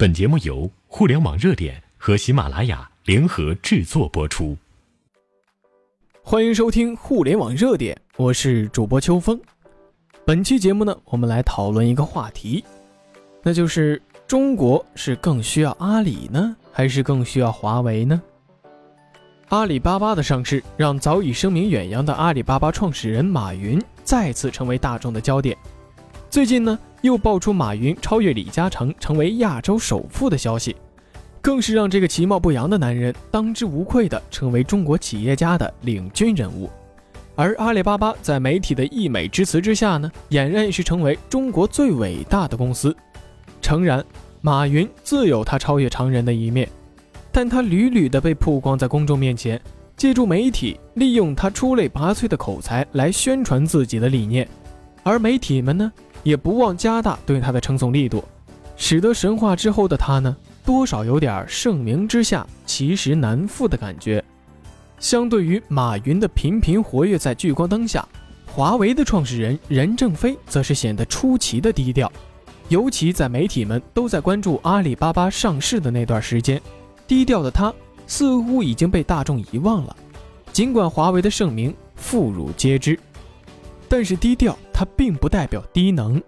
本节目由互联网热点和喜马拉雅联合制作播出。欢迎收听互联网热点，我是主播秋风。本期节目呢，我们来讨论一个话题，那就是中国是更需要阿里呢，还是更需要华为呢？阿里巴巴的上市，让早已声名远扬的阿里巴巴创始人马云再次成为大众的焦点。最近呢，又爆出马云超越李嘉诚成为亚洲首富的消息，更是让这个其貌不扬的男人当之无愧的成为中国企业家的领军人物。而阿里巴巴在媒体的溢美之词之下呢，俨然是成为中国最伟大的公司。诚然，马云自有他超越常人的一面。但他屡屡的被曝光在公众面前，借助媒体利用他出类拔萃的口才来宣传自己的理念，而媒体们呢，也不忘加大对他的称颂力度，使得神话之后的他呢，多少有点盛名之下其实难副的感觉。相对于马云的频频活跃在聚光灯下，华为的创始人任正非则是显得出奇的低调，尤其在媒体们都在关注阿里巴巴上市的那段时间。低调的他似乎已经被大众遗忘了，尽管华为的盛名妇孺皆知，但是低调它并不代表低能。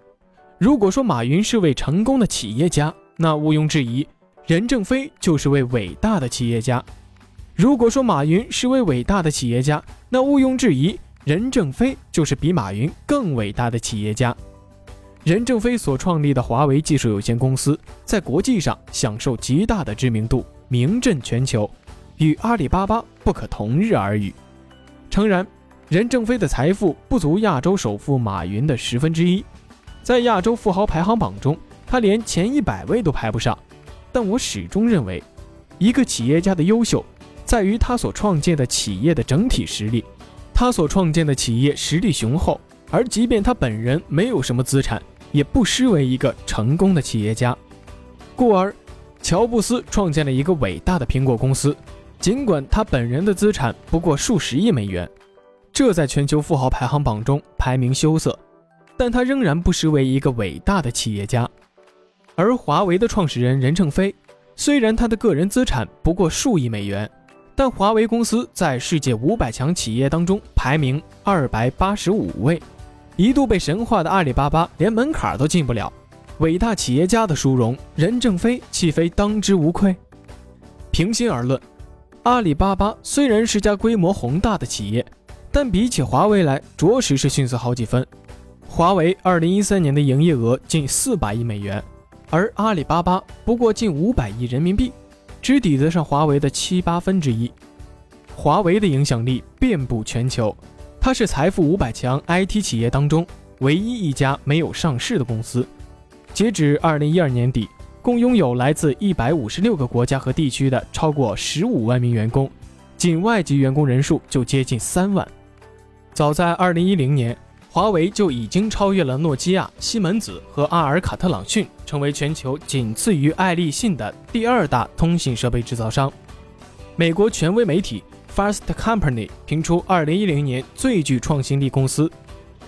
如果说马云是位成功的企业家，那毋庸置疑，任正非就是位伟大的企业家。如果说马云是位伟大的企业家，那毋庸置疑，任正非就是比马云更伟大的企业家。任正非所创立的华为技术有限公司在国际上享受极大的知名度。名震全球，与阿里巴巴不可同日而语。诚然，任正非的财富不足亚洲首富马云的十分之一，在亚洲富豪排行榜中，他连前一百位都排不上。但我始终认为，一个企业家的优秀，在于他所创建的企业的整体实力。他所创建的企业实力雄厚，而即便他本人没有什么资产，也不失为一个成功的企业家。故而。乔布斯创建了一个伟大的苹果公司，尽管他本人的资产不过数十亿美元，这在全球富豪排行榜中排名羞涩，但他仍然不失为一个伟大的企业家。而华为的创始人任正非，虽然他的个人资产不过数亿美元，但华为公司在世界五百强企业当中排名二百八十五位，一度被神话的阿里巴巴连门槛都进不了。伟大企业家的殊荣，任正非岂非当之无愧？平心而论，阿里巴巴虽然是家规模宏大的企业，但比起华为来，着实是逊色好几分。华为二零一三年的营业额近四百亿美元，而阿里巴巴不过近五百亿人民币，只抵得上华为的七八分之一。华为的影响力遍布全球，它是财富五百强 IT 企业当中唯一一家没有上市的公司。截止二零一二年底，共拥有来自一百五十六个国家和地区的超过十五万名员工，仅外籍员工人数就接近三万。早在二零一零年，华为就已经超越了诺基亚、西门子和阿尔卡特朗讯，成为全球仅次于爱立信的第二大通信设备制造商。美国权威媒体 Fast Company 评出二零一零年最具创新力公司，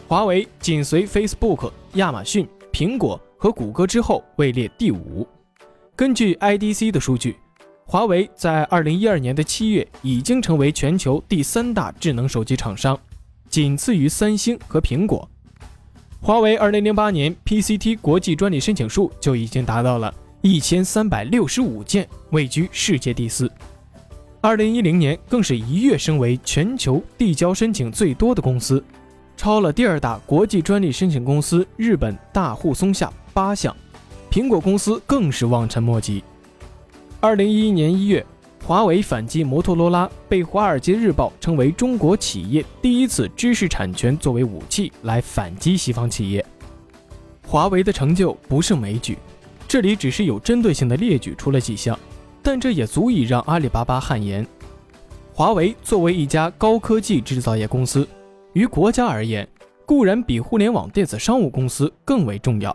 华为紧随 Facebook、亚马逊、苹果。和谷歌之后位列第五。根据 IDC 的数据，华为在二零一二年的七月已经成为全球第三大智能手机厂商，仅次于三星和苹果。华为二零零八年 PCT 国际专利申请数就已经达到了一千三百六十五件，位居世界第四。二零一零年更是一跃升为全球递交申请最多的公司，超了第二大国际专利申请公司日本大户松下。八项，苹果公司更是望尘莫及。二零一一年一月，华为反击摩托罗拉，被《华尔街日报》称为中国企业第一次知识产权作为武器来反击西方企业。华为的成就不胜枚举，这里只是有针对性的列举出了几项，但这也足以让阿里巴巴汗颜。华为作为一家高科技制造业公司，于国家而言，固然比互联网电子商务公司更为重要。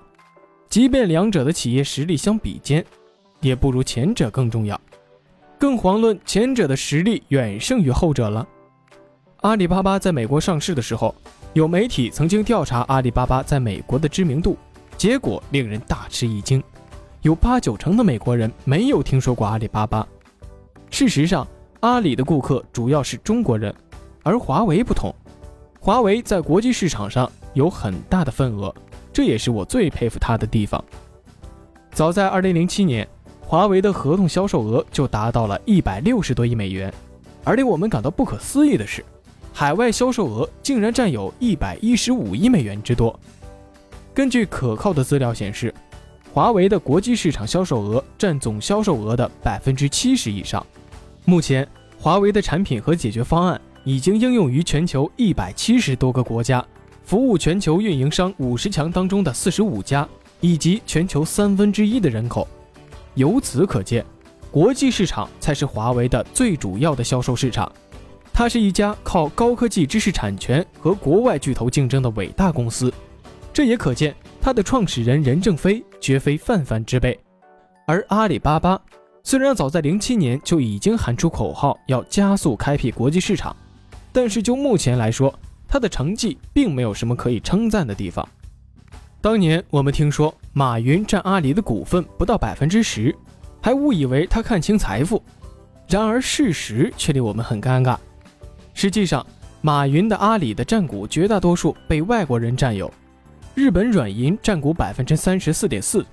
即便两者的企业实力相比肩，也不如前者更重要。更遑论前者的实力远胜于后者了。阿里巴巴在美国上市的时候，有媒体曾经调查阿里巴巴在美国的知名度，结果令人大吃一惊。有八九成的美国人没有听说过阿里巴巴。事实上，阿里的顾客主要是中国人，而华为不同，华为在国际市场上有很大的份额，这也是我最佩服他的地方。早在2007年，华为的合同销售额就达到了一百六十多亿美元，而令我们感到不可思议的是，海外销售额竟然占有一百一十五亿美元之多。根据可靠的资料显示，华为的国际市场销售额占总销售额的百分之七十以上。目前，华为的产品和解决方案已经应用于全球一百七十多个国家，服务全球运营商五十强当中的四十五家，以及全球三分之一的人口。由此可见，国际市场才是华为的最主要的销售市场。它是一家靠高科技知识产权和国外巨头竞争的伟大公司。这也可见，它的创始人任正非绝非泛泛之辈。而阿里巴巴。虽然早在零七年就已经喊出口号要加速开辟国际市场，但是就目前来说，它的成绩并没有什么可以称赞的地方。当年我们听说马云占阿里的股份不到百分之十，还误以为他看清财富。然而事实却令我们很尴尬。实际上，马云的阿里的占股绝大多数被外国人占有，日本软银占股百分之三十四点四，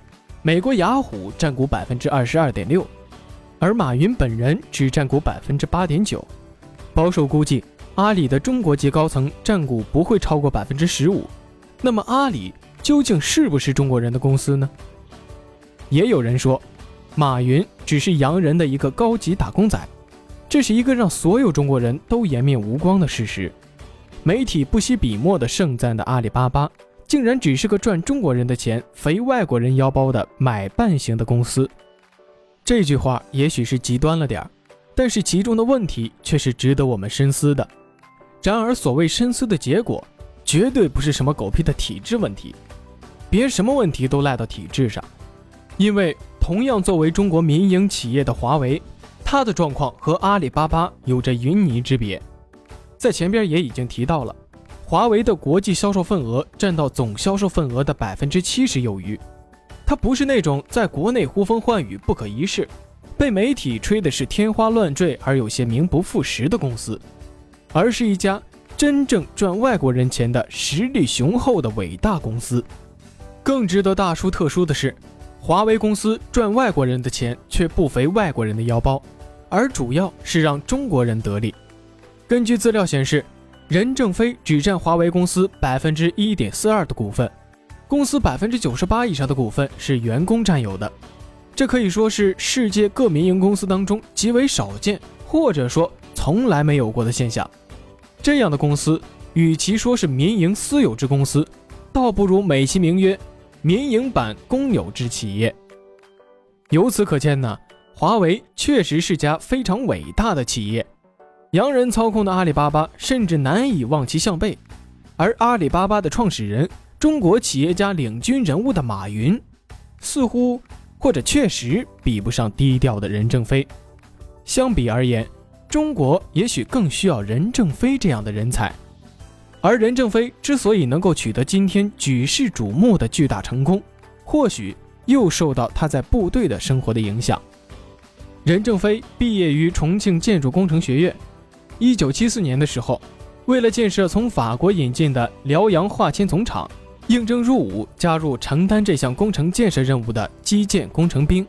美国雅虎占股百分之二十二点六。而马云本人只占股百分之八点九，保守估计，阿里的中国籍高层占股不会超过百分之十五。那么，阿里究竟是不是中国人的公司呢？也有人说，马云只是洋人的一个高级打工仔，这是一个让所有中国人都颜面无光的事实。媒体不惜笔墨的盛赞的阿里巴巴，竟然只是个赚中国人的钱、肥外国人腰包的买办型的公司。这句话也许是极端了点儿，但是其中的问题却是值得我们深思的。然而，所谓深思的结果，绝对不是什么狗屁的体制问题，别什么问题都赖到体制上。因为同样作为中国民营企业的华为，它的状况和阿里巴巴有着云泥之别。在前边也已经提到了，华为的国际销售份额占到总销售份额的百分之七十有余。它不是那种在国内呼风唤雨、不可一世，被媒体吹的是天花乱坠而有些名不副实的公司，而是一家真正赚外国人钱的实力雄厚的伟大公司。更值得大书特书的是，华为公司赚外国人的钱却不肥外国人的腰包，而主要是让中国人得利。根据资料显示，任正非只占华为公司百分之一点四二的股份。公司百分之九十八以上的股份是员工占有的，这可以说是世界各民营公司当中极为少见，或者说从来没有过的现象。这样的公司，与其说是民营私有制公司，倒不如美其名曰民营版公有制企业。由此可见呢，华为确实是家非常伟大的企业。洋人操控的阿里巴巴甚至难以望其项背，而阿里巴巴的创始人。中国企业家领军人物的马云，似乎或者确实比不上低调的任正非。相比而言，中国也许更需要任正非这样的人才。而任正非之所以能够取得今天举世瞩目的巨大成功，或许又受到他在部队的生活的影响。任正非毕业于重庆建筑工程学院，一九七四年的时候，为了建设从法国引进的辽阳化纤总厂。应征入伍，加入承担这项工程建设任务的基建工程兵，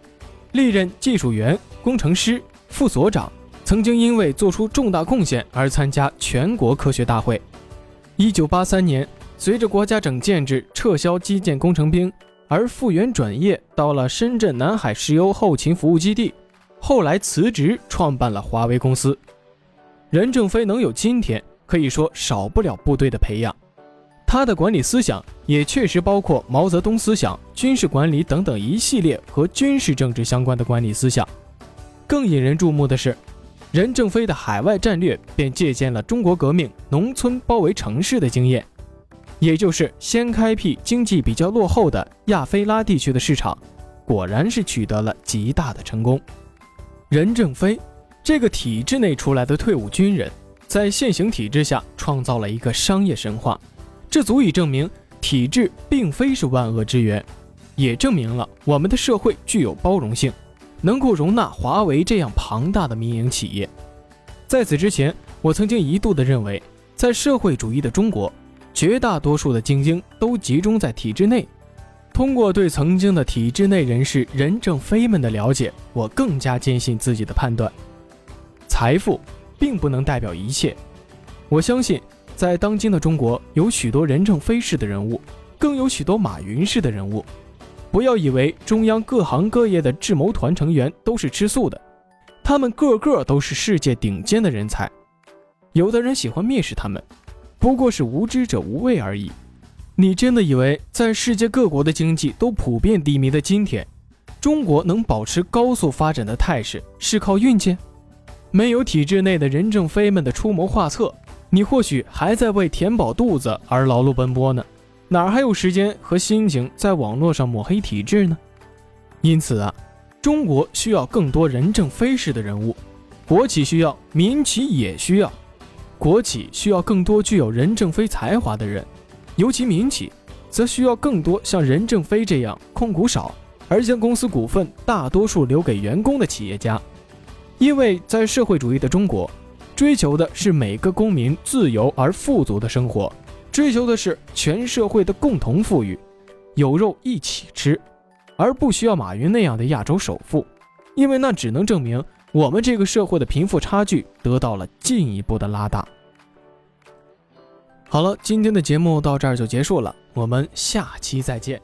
历任技术员、工程师、副所长，曾经因为做出重大贡献而参加全国科学大会。一九八三年，随着国家整建制撤销基建工程兵，而复员转业到了深圳南海石油后勤服务基地，后来辞职创办了华为公司。任正非能有今天，可以说少不了部队的培养。他的管理思想也确实包括毛泽东思想、军事管理等等一系列和军事政治相关的管理思想。更引人注目的是，任正非的海外战略便借鉴了中国革命农村包围城市的经验，也就是先开辟经济比较落后的亚非拉地区的市场，果然是取得了极大的成功。任正非这个体制内出来的退伍军人，在现行体制下创造了一个商业神话。这足以证明体制并非是万恶之源。也证明了我们的社会具有包容性，能够容纳华为这样庞大的民营企业。在此之前，我曾经一度的认为，在社会主义的中国，绝大多数的精英都集中在体制内。通过对曾经的体制内人士任正非们的了解，我更加坚信自己的判断：财富并不能代表一切。我相信，在当今的中国，有许多任正非式的人物，更有许多马云式的人物。不要以为中央各行各业的智谋团成员都是吃素的，他们个个都是世界顶尖的人才。有的人喜欢蔑视他们，不过是无知者无畏而已。你真的以为在世界各国的经济都普遍低迷的今天，中国能保持高速发展的态势是靠运气？没有体制内的任正非们的出谋划策，你或许还在为填饱肚子而劳碌奔波呢，哪还有时间和心情在网络上抹黑体制呢？因此啊，中国需要更多任正非式的人物，国企需要，民企也需要，国企需要更多具有任正非才华的人。尤其民企，则需要更多像任正非这样控股少而将公司股份大多数留给员工的企业家，因为在社会主义的中国，追求的是每个公民自由而富足的生活，追求的是全社会的共同富裕，有肉一起吃，而不需要马云那样的亚洲首富，因为那只能证明我们这个社会的贫富差距得到了进一步的拉大。好了，今天的节目到这儿就结束了，我们下期再见。